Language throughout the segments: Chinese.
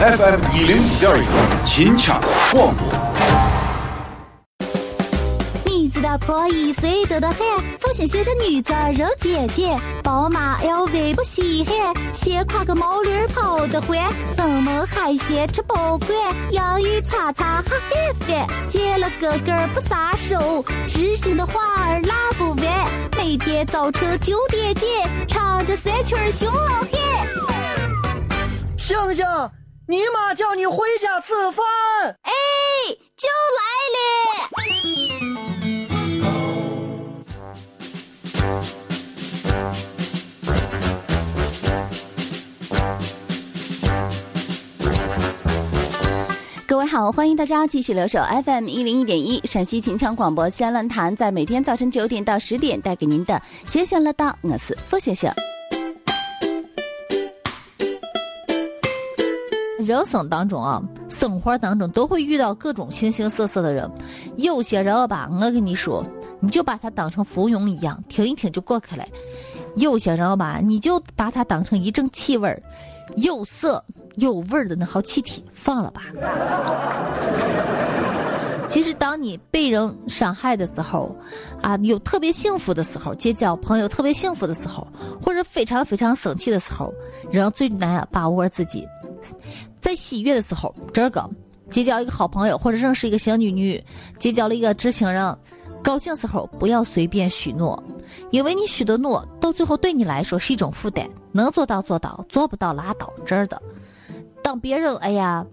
FM 一零一点一，秦腔广播。知道破衣碎得的很，父亲写着女子肉姐姐，宝马 LV 不稀罕，先挎个毛驴跑得欢，登门海鲜吃不惯，洋芋擦擦哈翻翻，见了哥哥不撒手，知心的话儿拉不完，每天早晨九点见，唱着酸曲儿熊老汉。星星，你妈叫你回家吃饭。哎，就来了。各位好，欢迎大家继续留守 FM 一零一点一陕西秦腔广播西安论坛，在每天早晨九点到十点带给您的闲闲乐道，我是付先生。人生当中啊，生活当中都会遇到各种形形色色的人，有些人吧，我跟你说，你就把他当成浮云一样，听一听就过去了；有些人吧，你就把他当成一阵气味儿，有色。有味儿的那好气体，放了吧。其实，当你被人伤害的时候，啊，有特别幸福的时候，结交朋友特别幸福的时候，或者非常非常生气的时候，人最难把握自己。在喜悦的时候，这个结交一个好朋友，或者认识一个小女女，结交了一个知情人，高兴时候不要随便许诺，因为你许的诺，到最后对你来说是一种负担。能做到做到，做不到拉倒，这的。当别人哎呀，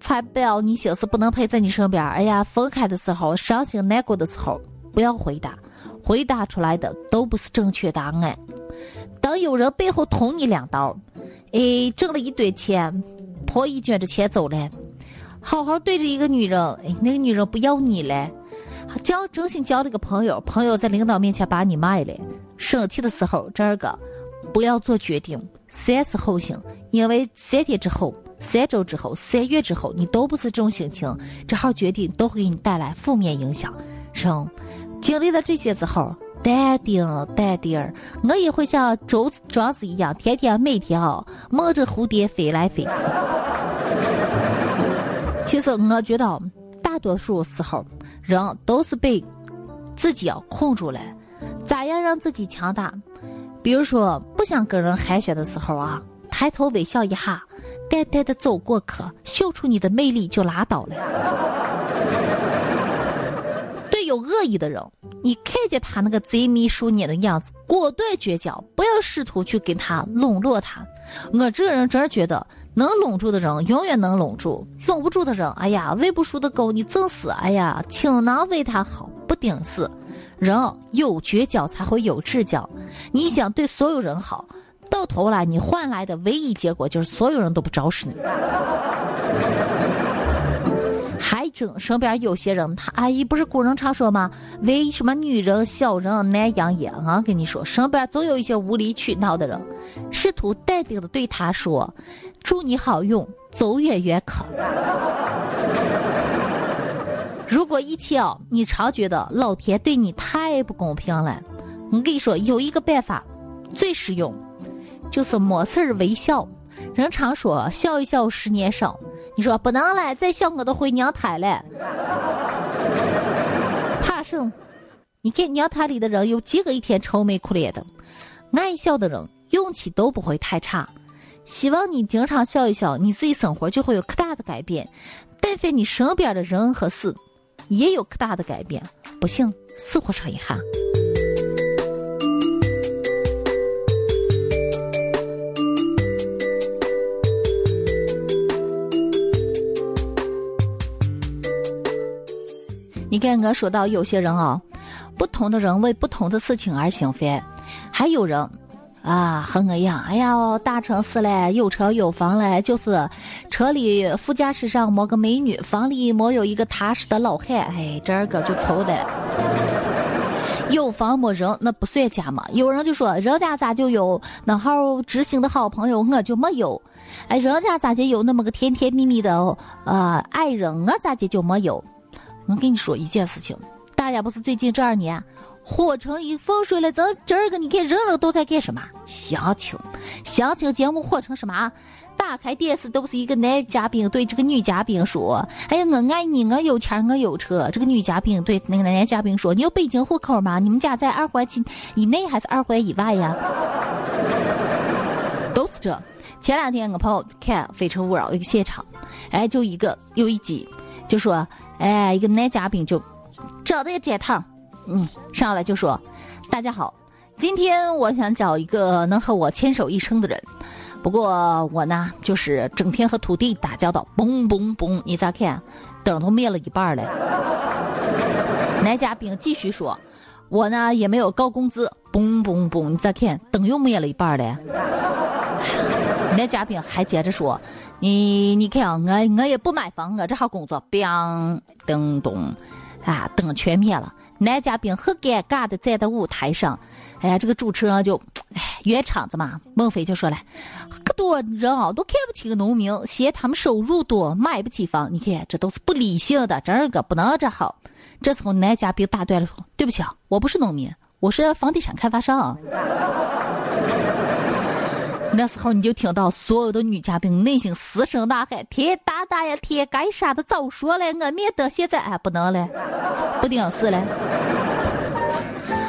才不要你心思不能陪在你身边，哎呀，分开的时候伤心难过的时候，不要回答，回答出来的都不是正确答案。当有人背后捅你两刀，哎，挣了一堆钱，婆姨卷着钱走了，好好对着一个女人，哎，那个女人不要你了，交真心交了个朋友，朋友在领导面前把你卖了，生气的时候这个不要做决定，三思后行，因为三天之后。三周之后，三月之后，你都不是这种心情，这号决定都会给你带来负面影响。生，经历了这些之后，淡定淡定儿，我也会像周庄子一样，天天每天啊，梦着蝴蝶飞来飞去。其实我觉得，大多数时候，人都是被自己啊控住了。咋样让自己强大？比如说，不想跟人寒暄的时候啊，抬头微笑一下。淡淡的走过客，秀出你的魅力就拉倒了。对有恶意的人，你看见他那个贼眉鼠眼的样子，果断绝交，不要试图去跟他笼络他。我这个人真觉得，能拢住的人永远能拢住，拢不住的人，哎呀，喂不熟的狗你整死，哎呀，倾囊为他好，不顶事。人有绝交才会有至交，你想对所有人好。到头来，你换来的唯一结果就是所有人都不招识你。身边有些人，他阿姨不是古人常说吗？为什么女人小人难养也？啊，跟你说，身边总有一些无理取闹的人，试图淡定的对他说：“祝你好运，走远远可。”如果一切哦，你常觉得老天对你太不公平了，我跟你说，有一个办法，最实用。就是没事微笑，人常说笑一笑十年少。你说不能了，再笑我都回娘胎了。怕什？你看娘胎里的人有几个一天愁眉苦脸的？爱笑的人运气都不会太差。希望你经常笑一笑，你自己生活就会有可大的改变。但凡你身边的人和事，也有可大的改变。不信，试活上一下。你看，我说到有些人啊，不同的人为不同的事情而兴奋，还有人啊和我一样，哎呀，大城市嘞，有车有房嘞，就是车里副驾驶上没个美女，房里没有一个踏实的老汉，哎，这个就愁的。有房没人，那不算家嘛。有人就说，人家咋就有那号知心的好朋友，我就没有？哎，人家咋就有那么个甜甜蜜蜜的呃爱人，我咋就就没有？我跟你说一件事情，大家不是最近这二年火成一风水了？咱这个你看人人都在干什么？相亲，相亲节目火成什么？打开电视都是一个男嘉宾对这个女嘉宾说：“哎呀，我爱你，我有钱，我有车。”这个女嘉宾对那个男嘉宾说：“你有北京户口吗？你们家在二环以内还是二环以外呀？”都是这。前两天我朋友看《非诚勿扰》一个现场，哎，就一个有一集，就说，哎，一个男嘉宾就长得也站堂，嗯，上来就说：“大家好，今天我想找一个能和我牵手一生的人。不过我呢，就是整天和土地打交道，嘣嘣嘣，你咋看？灯都灭了一半了。”男嘉宾继续说：“我呢也没有高工资，嘣嘣嘣，你咋看？灯又灭了一半了。” 那嘉宾还接着说：“你你看啊，我我也不买房，我这号工作，biang 噔咚，啊，灯全灭了。”男嘉宾很尴尬的站在舞台上，哎呀，这个主持人就，哎，圆场子嘛。孟非就说了：“可多人啊，都看不起个农民，嫌他们收入多，买不起房。你看，这都是不理性的，这个不能这好。”这时候男嘉宾打断了说：“对不起啊，我不是农民，我是房地产开发商。”那时候你就听到所有的女嘉宾内心嘶声呐喊：“天大大呀，天该杀的早说了，我免得现在哎不能了，不顶事了。”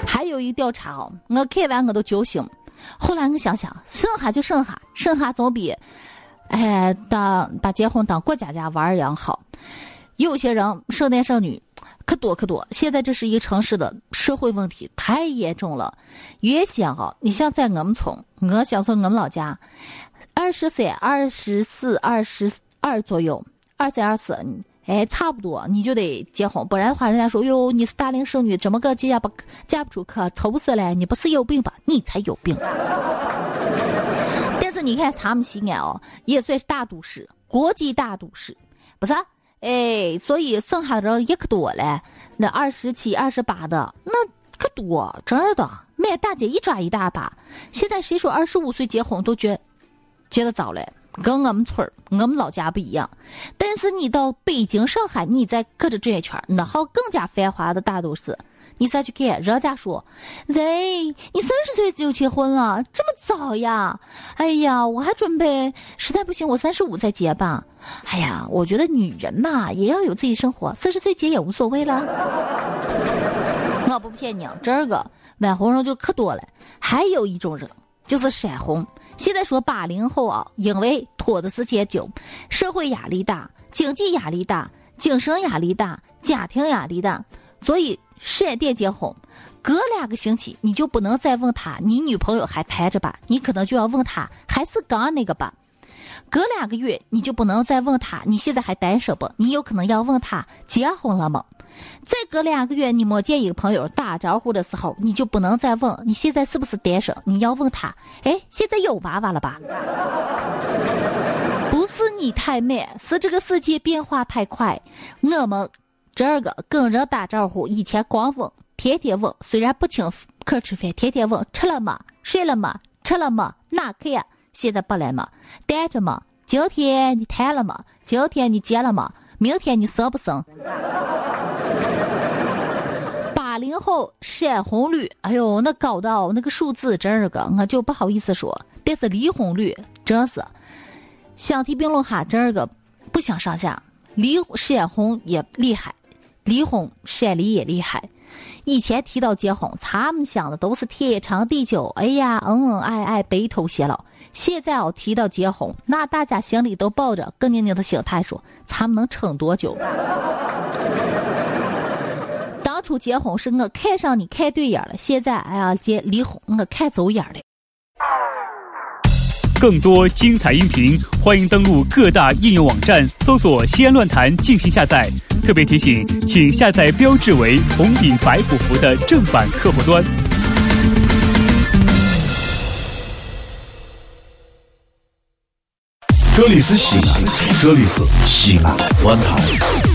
还有一个调查哦，我看完我都揪心。后来我想想，剩下就剩下，剩下总比哎当把结婚当过家家玩一样好。有些人剩男剩女。可多可多！现在这是一个城市的社会问题，太严重了。原先哈，你像在我们村，我小时候我们老家，二十三、二十四、二十二左右，二三、二四，哎，差不多你就得结婚，不然的话，人家说哟，你是大龄剩女，怎么个嫁不嫁不出去？愁死了！你不是有病吧？你才有病！但是你看，咱们西安哦，也算是大都市，国际大都市，不是？哎，所以剩下的人也可多了，那二十七、二十八的那可多，真的，满大姐一抓一大把。现在谁说二十五岁结婚都觉觉得早了，跟我们村儿、我们老家不一样。但是你到北京、上海，你再搁这转一圈，那好更加繁华的大都市。你再去看，人家说，喂，你三十岁就结婚了，这么早呀？哎呀，我还准备，实在不行我三十五再结吧。哎呀，我觉得女人嘛也要有自己生活，四十岁结也无所谓了。我不骗你，这个晚红人就可多了。还有一种人就是闪红。现在说八零后啊，因为拖的时间久，社会压力大，经济压力大，精神压力大，家庭压力大，所以。闪电结婚，隔两个星期你就不能再问他你女朋友还谈着吧？你可能就要问他还是刚那个吧。隔两个月你就不能再问他你现在还单身不？你有可能要问他结婚了吗？再隔两个月你没见一个朋友打招呼的时候，你就不能再问你现在是不是单身？你要问他，哎，现在有娃娃了吧？不是你太慢，是这个世界变化太快，我们。这个跟人打招呼，以前光问，天天问，虽然不请客吃饭，天天问吃了吗？睡了吗？吃了吗？哪看？现在不来吗？带着吗？今天你谈了吗？今天你结了吗？明天你生不生？八零后闪红率，哎呦，那高到那个数字，这个我就不好意思说。但是离婚率真是相提并论哈，这个不相上下。离闪婚也厉害。离婚闪离也厉害，以前提到结婚，他们想的都是天长地久，哎呀，恩恩爱爱，白头偕老。现在哦，提到结婚，那大家心里都抱着更宁宁的心态，说他们能撑多久？当初结婚是我看上你看对眼了，现在哎呀，结离婚我看走眼了。更多精彩音频，欢迎登录各大应用网站搜索“西安论坛”进行下载。特别提醒，请下载标志为红顶白虎符的正版客户端。这里是西安，这里是西安论坛。